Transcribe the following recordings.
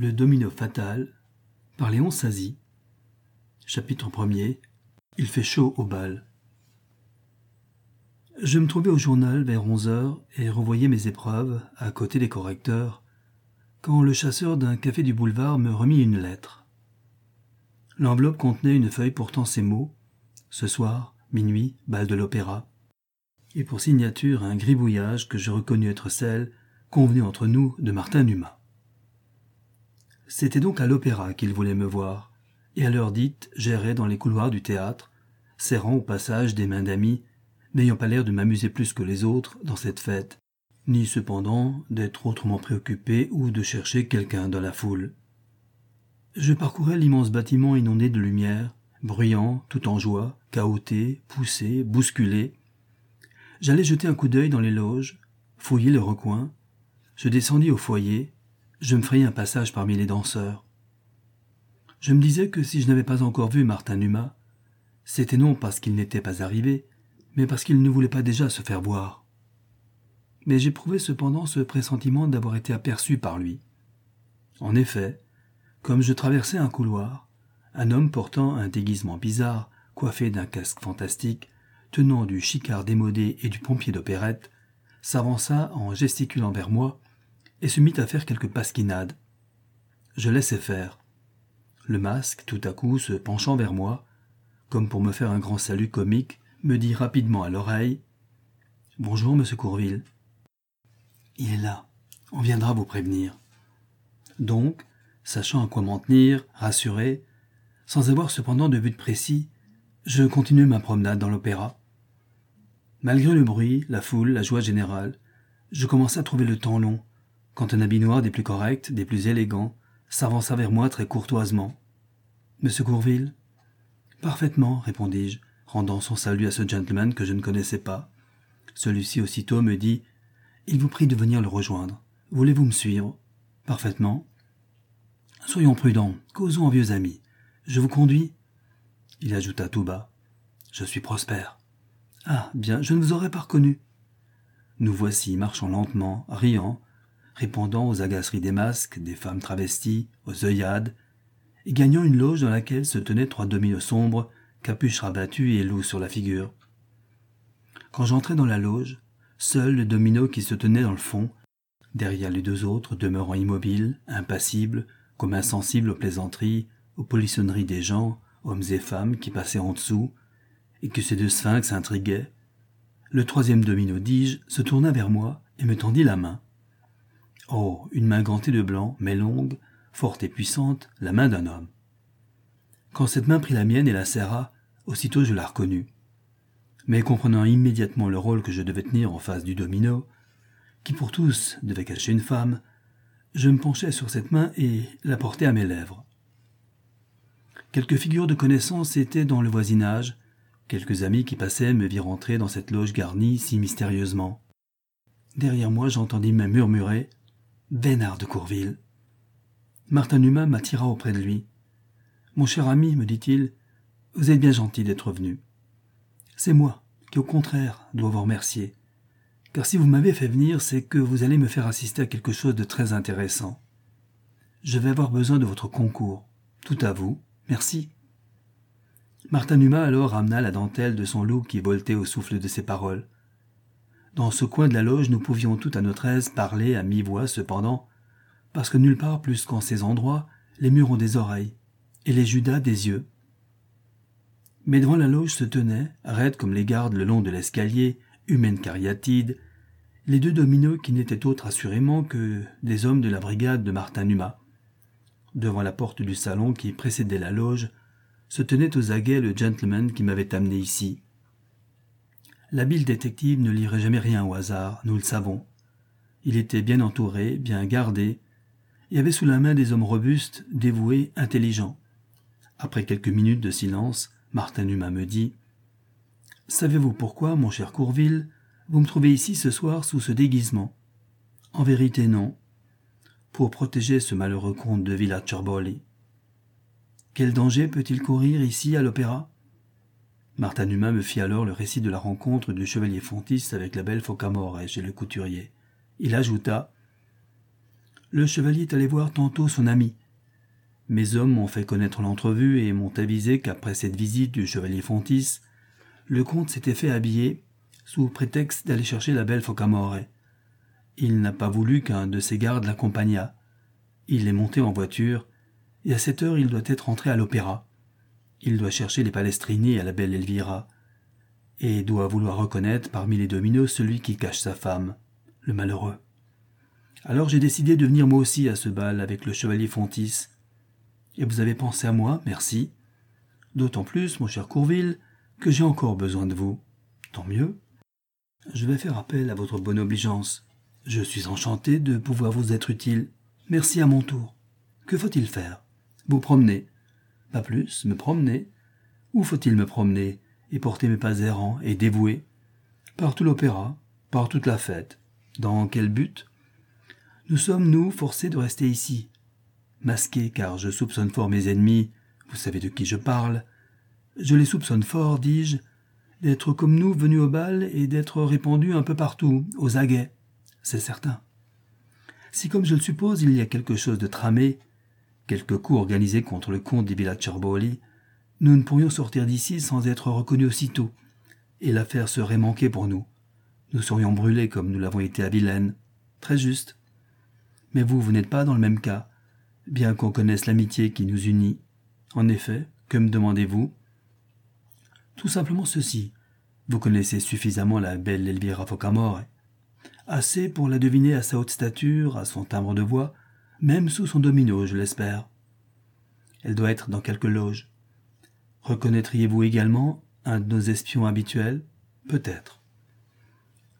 Le domino fatal par Léon Sazy. Chapitre 1er Il fait chaud au bal. Je me trouvais au journal vers onze heures et revoyais mes épreuves à côté des correcteurs quand le chasseur d'un café du boulevard me remit une lettre. L'enveloppe contenait une feuille portant ces mots Ce soir, minuit, bal de l'opéra. Et pour signature un gribouillage que je reconnus être celle convenue entre nous de Martin Numa. C'était donc à l'opéra qu'il voulait me voir, et à l'heure dite, j'errais dans les couloirs du théâtre, serrant au passage des mains d'amis, n'ayant pas l'air de m'amuser plus que les autres dans cette fête, ni cependant d'être autrement préoccupé ou de chercher quelqu'un dans la foule. Je parcourais l'immense bâtiment inondé de lumière, bruyant, tout en joie, cahoté, poussé, bousculé. J'allais jeter un coup d'œil dans les loges, fouiller le recoin. Je descendis au foyer, je me frayais un passage parmi les danseurs. Je me disais que si je n'avais pas encore vu Martin Numa, c'était non parce qu'il n'était pas arrivé, mais parce qu'il ne voulait pas déjà se faire voir. Mais j'éprouvais cependant ce pressentiment d'avoir été aperçu par lui. En effet, comme je traversais un couloir, un homme portant un déguisement bizarre, coiffé d'un casque fantastique, tenant du chicard démodé et du pompier d'opérette, s'avança en gesticulant vers moi et se mit à faire quelques pasquinades. Je laissai faire. Le masque, tout à coup, se penchant vers moi, comme pour me faire un grand salut comique, me dit rapidement à l'oreille Bonjour, monsieur Courville. Il est là. On viendra vous prévenir. Donc, sachant à quoi m'en tenir, rassuré, sans avoir cependant de but précis, je continuai ma promenade dans l'opéra. Malgré le bruit, la foule, la joie générale, je commençai à trouver le temps long, quand un habit noir des plus corrects, des plus élégants, s'avança vers moi très courtoisement. Monsieur Courville? Parfaitement, répondis-je, rendant son salut à ce gentleman que je ne connaissais pas. Celui-ci aussitôt me dit Il vous prie de venir le rejoindre. Voulez-vous me suivre Parfaitement. Soyons prudents, causons en vieux amis. Je vous conduis Il ajouta tout bas Je suis prospère. Ah, bien, je ne vous aurais pas reconnu. Nous voici marchant lentement, riant, répondant aux agaceries des masques, des femmes travesties, aux œillades, et gagnant une loge dans laquelle se tenaient trois dominos sombres, capuches rabattues et loups sur la figure. Quand j'entrai dans la loge, seul le domino qui se tenait dans le fond, derrière les deux autres demeurant immobiles, impassibles, comme insensibles aux plaisanteries, aux polissonneries des gens, hommes et femmes qui passaient en dessous, et que ces deux sphinx intriguaient, le troisième domino, dis-je, se tourna vers moi et me tendit la main. Oh, une main gantée de blanc, mais longue, forte et puissante, la main d'un homme. Quand cette main prit la mienne et la serra, aussitôt je la reconnus. Mais comprenant immédiatement le rôle que je devais tenir en face du domino, qui pour tous devait cacher une femme, je me penchai sur cette main et la portai à mes lèvres. Quelques figures de connaissance étaient dans le voisinage, quelques amis qui passaient me virent entrer dans cette loge garnie si mystérieusement. Derrière moi j'entendis même murmurer Bénard de Courville. Martin Numa m'attira auprès de lui. Mon cher ami, me dit-il, vous êtes bien gentil d'être venu. C'est moi qui, au contraire, dois vous remercier. Car si vous m'avez fait venir, c'est que vous allez me faire assister à quelque chose de très intéressant. Je vais avoir besoin de votre concours. Tout à vous. Merci. Martin Numa alors ramena la dentelle de son loup qui voltait au souffle de ses paroles. Dans ce coin de la loge, nous pouvions tout à notre aise parler à mi-voix cependant, parce que nulle part plus qu'en ces endroits, les murs ont des oreilles, et les Judas des yeux. Mais devant la loge se tenaient, raides comme les gardes le long de l'escalier, humaines cariatides, les deux dominos qui n'étaient autres assurément que des hommes de la brigade de Martin Numa. Devant la porte du salon qui précédait la loge, se tenait aux aguets le gentleman qui m'avait amené ici. L'habile détective ne lirait jamais rien au hasard, nous le savons. Il était bien entouré, bien gardé, et avait sous la main des hommes robustes, dévoués, intelligents. Après quelques minutes de silence, Martin Numa me dit Savez-vous pourquoi, mon cher Courville, vous me trouvez ici ce soir sous ce déguisement? En vérité, non. Pour protéger ce malheureux comte de Villa Cherborley. Quel danger peut-il courir ici à l'opéra? Martin Numa me fit alors le récit de la rencontre du chevalier Fontis avec la belle Focamore chez le couturier. Il ajouta le chevalier est allé voir tantôt son ami. Mes hommes m'ont fait connaître l'entrevue et m'ont avisé qu'après cette visite du chevalier Fontis, le comte s'était fait habiller sous prétexte d'aller chercher la belle Focamore. Il n'a pas voulu qu'un de ses gardes l'accompagnât. Il est monté en voiture, et à cette heure il doit être entré à l'opéra. Il doit chercher les Palestrini à la belle Elvira, et doit vouloir reconnaître parmi les dominos celui qui cache sa femme, le malheureux. Alors j'ai décidé de venir moi aussi à ce bal avec le chevalier Fontis. Et vous avez pensé à moi, merci. D'autant plus, mon cher Courville, que j'ai encore besoin de vous. Tant mieux. Je vais faire appel à votre bonne obligeance. Je suis enchanté de pouvoir vous être utile. Merci à mon tour. Que faut-il faire? Vous promener. Pas plus, me promener. Où faut-il me promener et porter mes pas errants et dévoués Par tout l'opéra, par toute la fête. Dans quel but? Nous sommes, nous, forcés de rester ici. Masqués, car je soupçonne fort mes ennemis, vous savez de qui je parle, je les soupçonne fort, dis-je, d'être comme nous venus au bal et d'être répandus un peu partout, aux aguets. C'est certain. Si, comme je le suppose, il y a quelque chose de tramé, quelque coup organisé contre le comte des Cerboli, nous ne pourrions sortir d'ici sans être reconnus aussitôt, et l'affaire serait manquée pour nous. Nous serions brûlés comme nous l'avons été à Vilaine. Très juste. Mais vous, vous n'êtes pas dans le même cas, bien qu'on connaisse l'amitié qui nous unit. En effet, que me demandez-vous? Tout simplement ceci. Vous connaissez suffisamment la belle Elvira Focamore. Assez pour la deviner à sa haute stature, à son timbre de voix, même sous son domino, je l'espère. Elle doit être dans quelque loge. Reconnaîtriez-vous également un de nos espions habituels? Peut-être.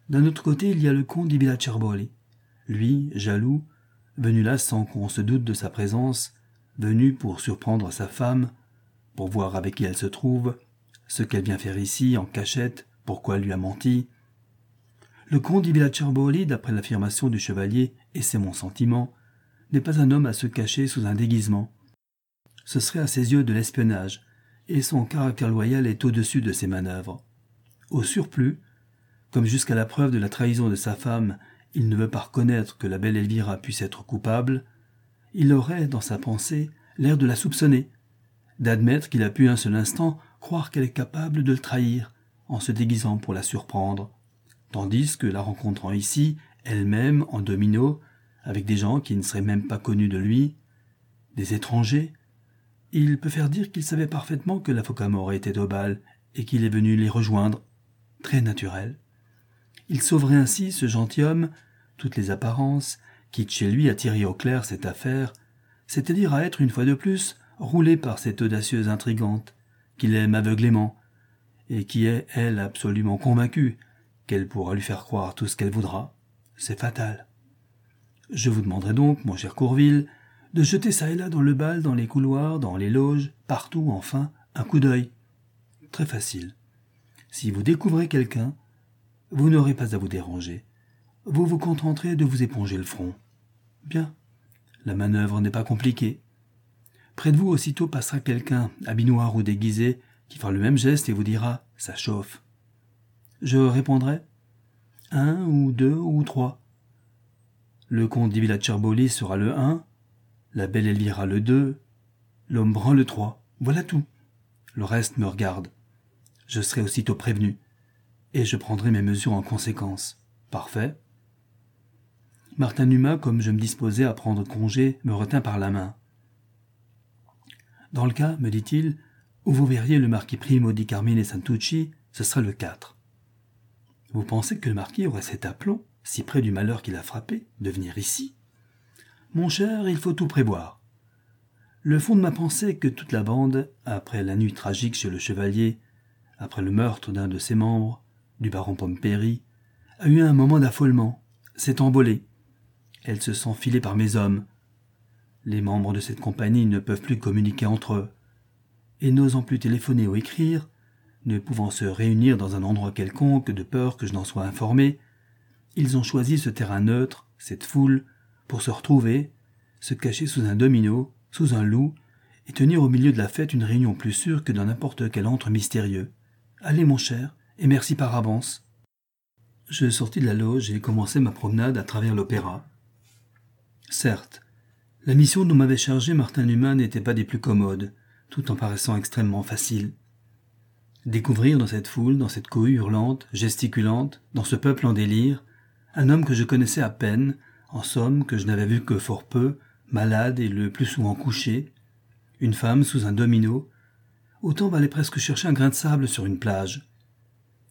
D'un autre côté, il y a le comte di Villacerboli. Lui, jaloux, venu là sans qu'on se doute de sa présence, venu pour surprendre sa femme, pour voir avec qui elle se trouve, ce qu'elle vient faire ici, en cachette, pourquoi elle lui a menti. Le comte di Villacerboli, d'après l'affirmation du chevalier, et c'est mon sentiment, n'est pas un homme à se cacher sous un déguisement. Ce serait à ses yeux de l'espionnage, et son caractère loyal est au-dessus de ses manœuvres. Au surplus, comme jusqu'à la preuve de la trahison de sa femme, il ne veut pas reconnaître que la belle Elvira puisse être coupable, il aurait, dans sa pensée, l'air de la soupçonner, d'admettre qu'il a pu un seul instant croire qu'elle est capable de le trahir en se déguisant pour la surprendre, tandis que la rencontrant ici, elle-même en domino, avec des gens qui ne seraient même pas connus de lui, des étrangers, il peut faire dire qu'il savait parfaitement que la Focamore était au bal et qu'il est venu les rejoindre. Très naturel. Il sauverait ainsi ce gentilhomme, toutes les apparences, quitte chez lui à tirer au clair cette affaire, c'est-à-dire à être une fois de plus roulé par cette audacieuse intrigante, qu'il aime aveuglément, et qui est, elle, absolument convaincue qu'elle pourra lui faire croire tout ce qu'elle voudra. C'est fatal. Je vous demanderai donc, mon cher Courville, de jeter ça et là dans le bal, dans les couloirs, dans les loges, partout, enfin, un coup d'œil. Très facile. Si vous découvrez quelqu'un, vous n'aurez pas à vous déranger. Vous vous contenterez de vous éponger le front. Bien. La manœuvre n'est pas compliquée. Près de vous aussitôt passera quelqu'un, habit noir ou déguisé, qui fera le même geste et vous dira Ça chauffe. Je répondrai Un ou deux ou trois. Le comte di Villacerboli sera le un, la belle Elvira le deux, l'homme brun le trois. Voilà tout. Le reste me regarde. Je serai aussitôt prévenu, et je prendrai mes mesures en conséquence. Parfait. Martin Numa, comme je me disposais à prendre congé, me retint par la main. Dans le cas, me dit-il, où vous verriez le marquis Primo di Carmine Santucci, ce serait le 4. Vous pensez que le marquis aurait cet aplomb, si près du malheur qu'il a frappé, de venir ici Mon cher, il faut tout prévoir. Le fond de ma pensée est que toute la bande, après la nuit tragique chez le chevalier, après le meurtre d'un de ses membres, du baron Pompéry, a eu un moment d'affolement, s'est envolée. Elle se sent filée par mes hommes, les membres de cette compagnie ne peuvent plus communiquer entre eux, et n'osant plus téléphoner ou écrire, ne pouvant se réunir dans un endroit quelconque de peur que je n'en sois informé, ils ont choisi ce terrain neutre, cette foule, pour se retrouver, se cacher sous un domino, sous un loup, et tenir au milieu de la fête une réunion plus sûre que dans n'importe quel antre mystérieux. Allez, mon cher, et merci par avance. Je sortis de la loge et commençai ma promenade à travers l'opéra. Certes, la mission dont m'avait chargé Martin Numa n'était pas des plus commodes, tout en paraissant extrêmement facile. Découvrir dans cette foule, dans cette cohue hurlante, gesticulante, dans ce peuple en délire, un homme que je connaissais à peine, en somme que je n'avais vu que fort peu, malade et le plus souvent couché, une femme sous un domino, autant valait presque chercher un grain de sable sur une plage.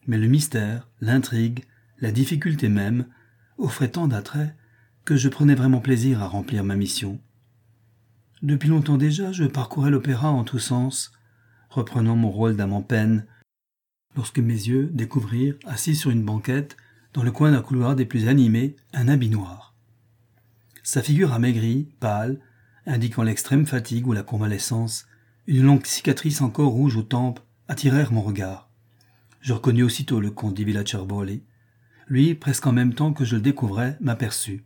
Mais le mystère, l'intrigue, la difficulté même, offraient tant d'attraits que je prenais vraiment plaisir à remplir ma mission. Depuis longtemps déjà, je parcourais l'opéra en tous sens, reprenant mon rôle d'âme en peine, lorsque mes yeux découvrirent, assis sur une banquette, dans le coin d'un couloir des plus animés, un habit noir. Sa figure amaigrie, pâle, indiquant l'extrême fatigue ou la convalescence, une longue cicatrice encore rouge aux tempes, attirèrent mon regard. Je reconnus aussitôt le comte di Lui, presque en même temps que je le découvrais, m'aperçut.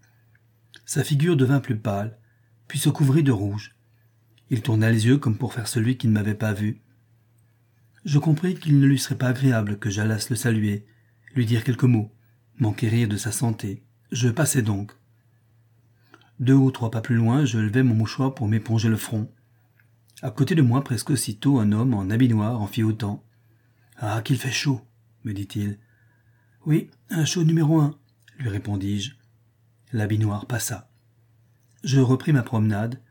Sa figure devint plus pâle, puis se couvrit de rouge. Il tourna les yeux comme pour faire celui qui ne m'avait pas vu. Je compris qu'il ne lui serait pas agréable que j'allasse le saluer, lui dire quelques mots, m'enquérir de sa santé. Je passai donc. Deux ou trois pas plus loin, je levai mon mouchoir pour m'éponger le front. À côté de moi, presque aussitôt, un homme en habit noir en fit autant. Ah, qu'il fait chaud, me dit-il. Oui, un chaud numéro un, lui répondis-je. L'habit noir passa. Je repris ma promenade,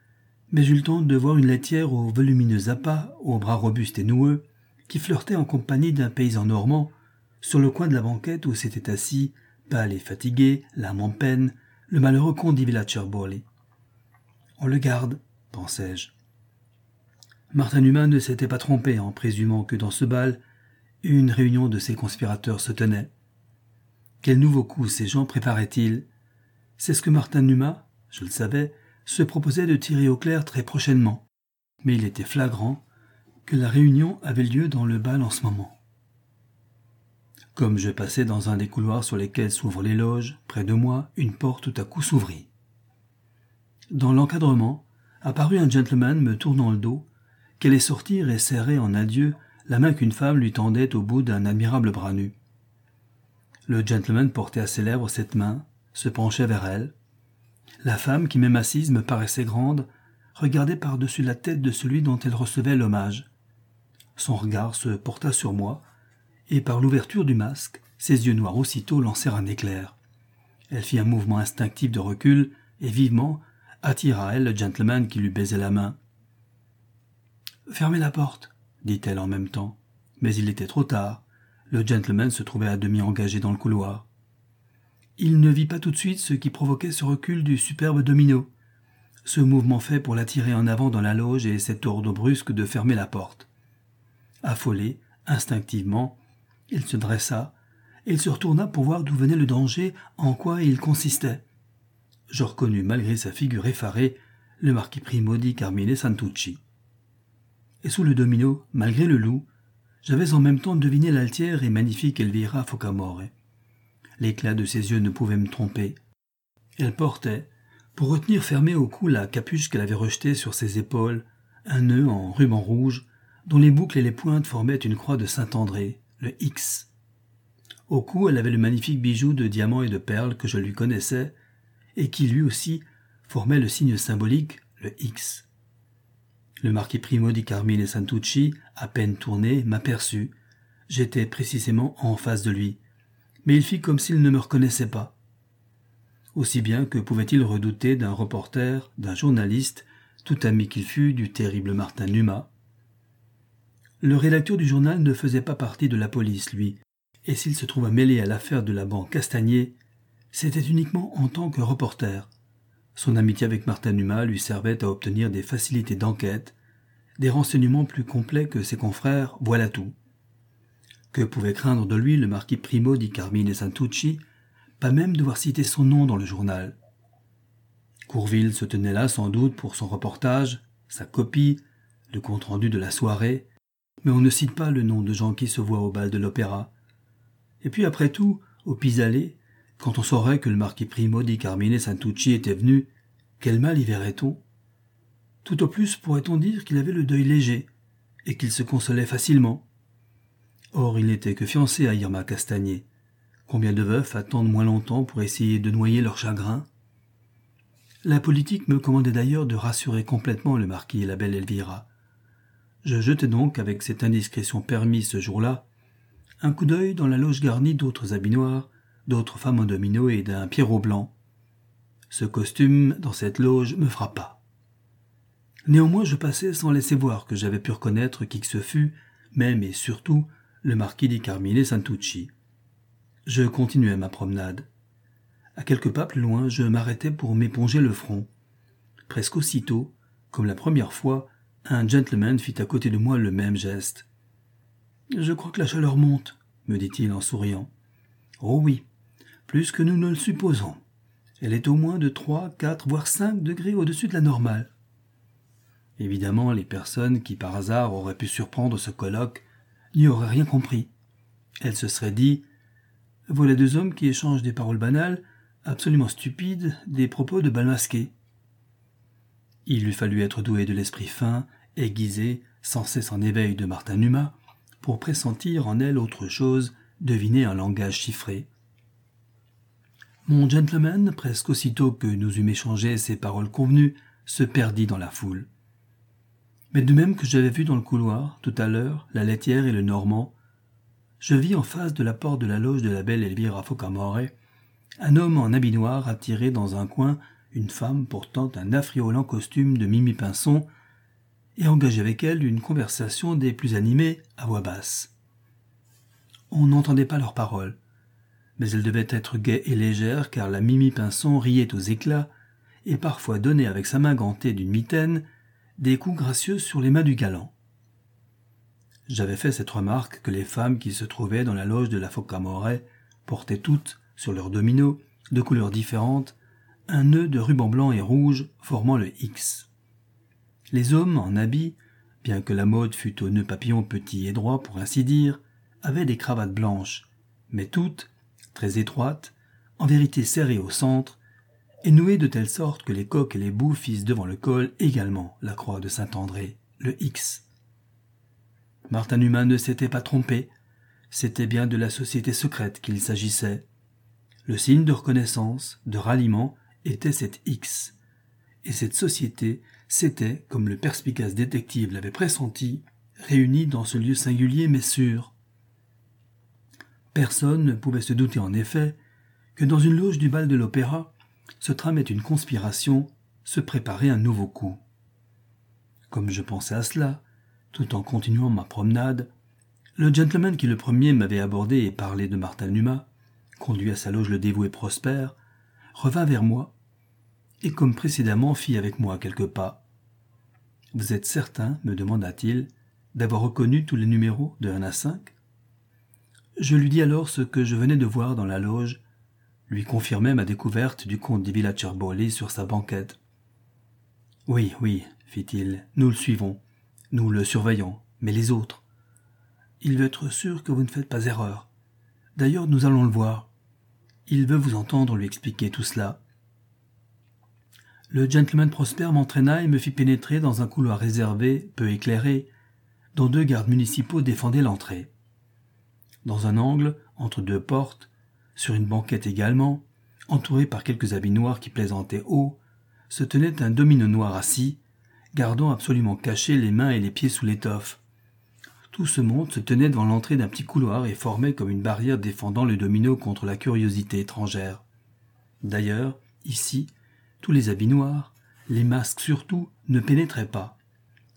mais j'eus le temps de voir une laitière aux volumineux appâts, aux bras robustes et noueux, qui flirtait en compagnie d'un paysan normand, sur le coin de la banquette où s'était assis, pâle et fatigué, l'âme en peine, le malheureux comte dit On le garde, pensai-je. Martin Humain ne s'était pas trompé en présumant que dans ce bal, une réunion de ces conspirateurs se tenait. Quel nouveau coup ces gens préparaient-ils? C'est ce que Martin Numa, je le savais, se proposait de tirer au clair très prochainement, mais il était flagrant que la réunion avait lieu dans le bal en ce moment. Comme je passais dans un des couloirs sur lesquels s'ouvrent les loges, près de moi, une porte tout à coup s'ouvrit. Dans l'encadrement, apparut un gentleman me tournant le dos, qui allait sortir et serrer en adieu la main qu'une femme lui tendait au bout d'un admirable bras nu. Le gentleman portait à ses lèvres cette main, se penchait vers elle, la femme, qui même assise me paraissait grande, regardait par-dessus la tête de celui dont elle recevait l'hommage. Son regard se porta sur moi, et par l'ouverture du masque, ses yeux noirs aussitôt lancèrent un éclair. Elle fit un mouvement instinctif de recul, et vivement attira à elle le gentleman qui lui baisait la main. Fermez la porte, dit-elle en même temps. Mais il était trop tard. Le gentleman se trouvait à demi engagé dans le couloir il ne vit pas tout de suite ce qui provoquait ce recul du superbe domino, ce mouvement fait pour l'attirer en avant dans la loge et cet ordre brusque de fermer la porte. Affolé, instinctivement, il se dressa, et il se retourna pour voir d'où venait le danger, en quoi il consistait. Je reconnus, malgré sa figure effarée, le marquis Primo di Carmine Santucci. Et sous le domino, malgré le loup, j'avais en même temps deviné l'altière et magnifique Elvira Focamore. L'éclat de ses yeux ne pouvait me tromper. Elle portait, pour retenir fermée au cou la capuche qu'elle avait rejetée sur ses épaules, un nœud en ruban rouge, dont les boucles et les pointes formaient une croix de Saint-André, le X. Au cou, elle avait le magnifique bijou de diamants et de perles que je lui connaissais, et qui lui aussi formait le signe symbolique, le X. Le marquis Primo di Carmine Santucci, à peine tourné, m'aperçut. J'étais précisément en face de lui mais il fit comme s'il ne me reconnaissait pas. Aussi bien que pouvait-il redouter d'un reporter, d'un journaliste, tout ami qu'il fût du terrible Martin Numa. Le rédacteur du journal ne faisait pas partie de la police, lui, et s'il se trouva mêlé à l'affaire de la banque Castagnier, c'était uniquement en tant que reporter. Son amitié avec Martin Numa lui servait à obtenir des facilités d'enquête, des renseignements plus complets que ses confrères, voilà tout. Que pouvait craindre de lui le marquis Primo di Carmine Santucci, pas même devoir citer son nom dans le journal. Courville se tenait là sans doute pour son reportage, sa copie, le compte-rendu de la soirée, mais on ne cite pas le nom de gens qui se voient au bal de l'opéra. Et puis après tout, au pis-aller, quand on saurait que le marquis Primo di Carmine Santucci était venu, quel mal y verrait-on? Tout au plus pourrait-on dire qu'il avait le deuil léger, et qu'il se consolait facilement. Or il n'était que fiancé à Irma Castagnier. Combien de veufs attendent moins longtemps pour essayer de noyer leur chagrin? La politique me commandait d'ailleurs de rassurer complètement le marquis et la belle Elvira. Je jetai donc, avec cette indiscrétion permise ce jour-là, un coup d'œil dans la loge garnie d'autres habits noirs, d'autres femmes en domino et d'un pierrot blanc. Ce costume, dans cette loge, me frappa. Néanmoins, je passai sans laisser voir que j'avais pu reconnaître qui que ce fût, même et surtout le marquis di Carmine Santucci. Je continuai ma promenade. À quelques pas plus loin, je m'arrêtai pour m'éponger le front. Presque aussitôt, comme la première fois, un gentleman fit à côté de moi le même geste. Je crois que la chaleur monte, me dit-il en souriant. Oh oui, plus que nous ne le supposons. Elle est au moins de trois, quatre, voire cinq degrés au-dessus de la normale. Évidemment, les personnes qui par hasard auraient pu surprendre ce colloque n'y auraient rien compris. Elles se seraient dit Voilà deux hommes qui échangent des paroles banales, absolument stupides, des propos de bal masqué. Il eût fallu être doué de l'esprit fin, aiguisé, sans cesse en éveil de Martin Numa, pour pressentir en elle autre chose, deviner un langage chiffré. Mon gentleman, presque aussitôt que nous eûmes échangé ces paroles convenues, se perdit dans la foule. Mais de même que j'avais vu dans le couloir, tout à l'heure, la laitière et le Normand, je vis en face de la porte de la loge de la belle Elvira Focamore un homme en habit noir attiré dans un coin une femme portant un affriolant costume de Mimi Pinson et engagé avec elle une conversation des plus animées à voix basse. On n'entendait pas leurs paroles, mais elles devaient être gaies et légères car la Mimi Pinson riait aux éclats et parfois donnait avec sa main gantée d'une mitaine des coups gracieux sur les mains du galant. J'avais fait cette remarque que les femmes qui se trouvaient dans la loge de la Focamore portaient toutes, sur leurs dominos, de couleurs différentes, un nœud de ruban blanc et rouge formant le X. Les hommes en habit, bien que la mode fût au nœud papillon petit et droit pour ainsi dire, avaient des cravates blanches, mais toutes, très étroites, en vérité serrées au centre, et nouées de telle sorte que les coques et les bouts fissent devant le col également la croix de Saint-André, le X. Martin Humain ne s'était pas trompé, c'était bien de la société secrète qu'il s'agissait. Le signe de reconnaissance, de ralliement, était cette X. Et cette société s'était, comme le perspicace détective l'avait pressenti, réunie dans ce lieu singulier mais sûr. Personne ne pouvait se douter en effet que dans une loge du bal de l'opéra se tramait une conspiration, se préparait un nouveau coup. Comme je pensais à cela, tout en continuant ma promenade, le gentleman qui le premier m'avait abordé et parlé de Martin Numa, conduit à sa loge le dévoué Prosper, revint vers moi et comme précédemment fit avec moi quelques pas. Vous êtes certain, me demanda-t-il, d'avoir reconnu tous les numéros de 1 à 5 Je lui dis alors ce que je venais de voir dans la loge, lui confirmai ma découverte du comte di Villacerbolli sur sa banquette. Oui, oui, fit-il, nous le suivons, nous le surveillons, mais les autres Il veut être sûr que vous ne faites pas erreur. D'ailleurs, nous allons le voir. Il veut vous entendre lui expliquer tout cela. Le gentleman Prosper m'entraîna et me fit pénétrer dans un couloir réservé, peu éclairé, dont deux gardes municipaux défendaient l'entrée. Dans un angle, entre deux portes, sur une banquette également, entouré par quelques habits noirs qui plaisantaient haut, se tenait un domino noir assis, gardant absolument cachés les mains et les pieds sous l'étoffe. Tout ce monde se tenait devant l'entrée d'un petit couloir et formait comme une barrière défendant le domino contre la curiosité étrangère. D'ailleurs, ici, tous les habits noirs, les masques surtout, ne pénétraient pas.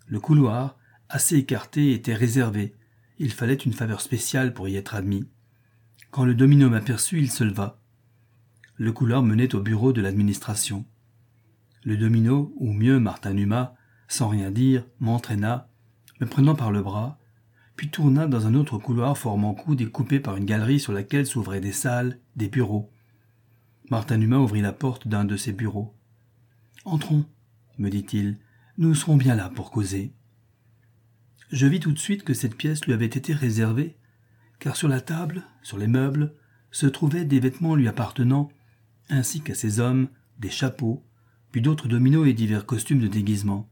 Le couloir, assez écarté, était réservé. Il fallait une faveur spéciale pour y être admis. Quand le domino m'aperçut, il se leva. Le couloir menait au bureau de l'administration. Le domino, ou mieux Martin Numa, sans rien dire, m'entraîna, me prenant par le bras, puis tourna dans un autre couloir formant coude et coupé par une galerie sur laquelle s'ouvraient des salles, des bureaux. Martin ouvrit la porte d'un de ses bureaux. Entrons, me dit-il, nous serons bien là pour causer. Je vis tout de suite que cette pièce lui avait été réservée, car sur la table, sur les meubles, se trouvaient des vêtements lui appartenant, ainsi qu'à ses hommes, des chapeaux, puis d'autres dominos et divers costumes de déguisement.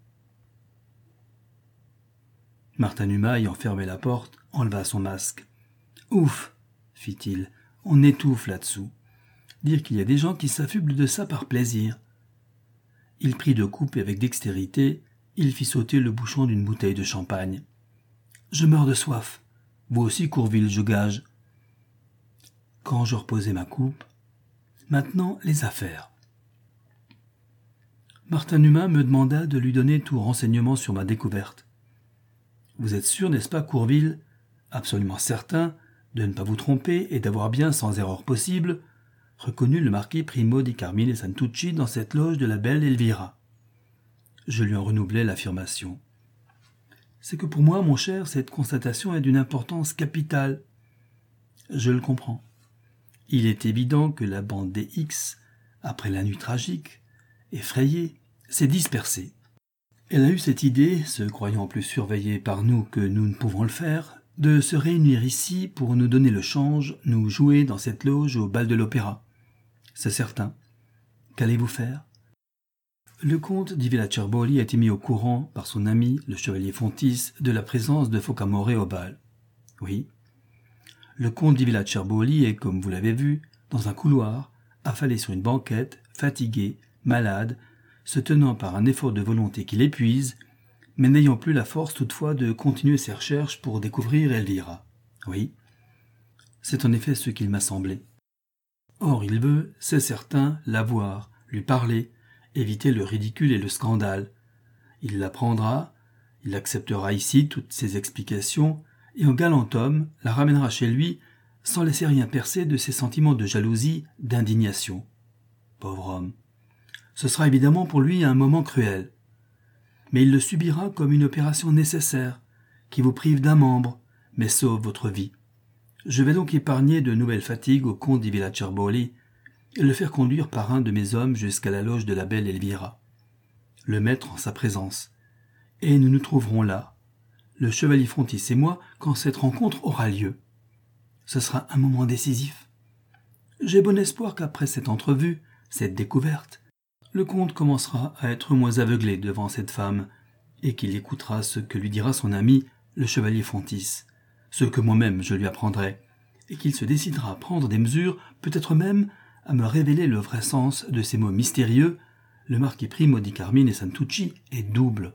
Martin Numa ayant fermé la porte, enleva son masque. Ouf fit-il, on étouffe là-dessous. Dire qu'il y a des gens qui s'affublent de ça par plaisir. Il prit deux coupes et avec dextérité, il fit sauter le bouchon d'une bouteille de champagne. Je meurs de soif. Vous aussi, Courville, je gage. Quand je reposai ma coupe, maintenant les affaires. Martin Humain me demanda de lui donner tout renseignement sur ma découverte. Vous êtes sûr, n'est-ce pas, Courville, absolument certain de ne pas vous tromper et d'avoir bien, sans erreur possible, reconnu le marquis Primo di Carmine Santucci dans cette loge de la belle Elvira. Je lui en renouvelai l'affirmation. C'est que pour moi, mon cher, cette constatation est d'une importance capitale. Je le comprends. Il est évident que la bande des X, après la nuit tragique, effrayée, s'est dispersée. Elle a eu cette idée, se croyant plus surveillée par nous que nous ne pouvons le faire, de se réunir ici pour nous donner le change, nous jouer dans cette loge au bal de l'opéra. C'est certain. Qu'allez-vous faire? Le comte di Villacerboli a été mis au courant par son ami, le chevalier Fontis, de la présence de Focamore au bal. Oui. Le comte di Villacerboli est, comme vous l'avez vu, dans un couloir, affalé sur une banquette, fatigué, malade, se tenant par un effort de volonté qui l'épuise, mais n'ayant plus la force toutefois de continuer ses recherches pour découvrir Elvira. Oui, c'est en effet ce qu'il m'a semblé. Or il veut, c'est certain, la voir, lui parler, éviter le ridicule et le scandale. Il l'apprendra, il acceptera ici toutes ses explications, et en galant homme la ramènera chez lui sans laisser rien percer de ses sentiments de jalousie, d'indignation. Pauvre homme. Ce sera évidemment pour lui un moment cruel. Mais il le subira comme une opération nécessaire, qui vous prive d'un membre, mais sauve votre vie. Je vais donc épargner de nouvelles fatigues au comte di Villacerboli et le faire conduire par un de mes hommes jusqu'à la loge de la belle Elvira, le mettre en sa présence. Et nous nous trouverons là, le chevalier Frontis et moi, quand cette rencontre aura lieu. Ce sera un moment décisif. J'ai bon espoir qu'après cette entrevue, cette découverte, le comte commencera à être moins aveuglé devant cette femme, et qu'il écoutera ce que lui dira son ami, le chevalier Fontis, ce que moi-même je lui apprendrai, et qu'il se décidera à prendre des mesures, peut-être même à me révéler le vrai sens de ces mots mystérieux, le marquis Primo di Carmine et Santucci est double.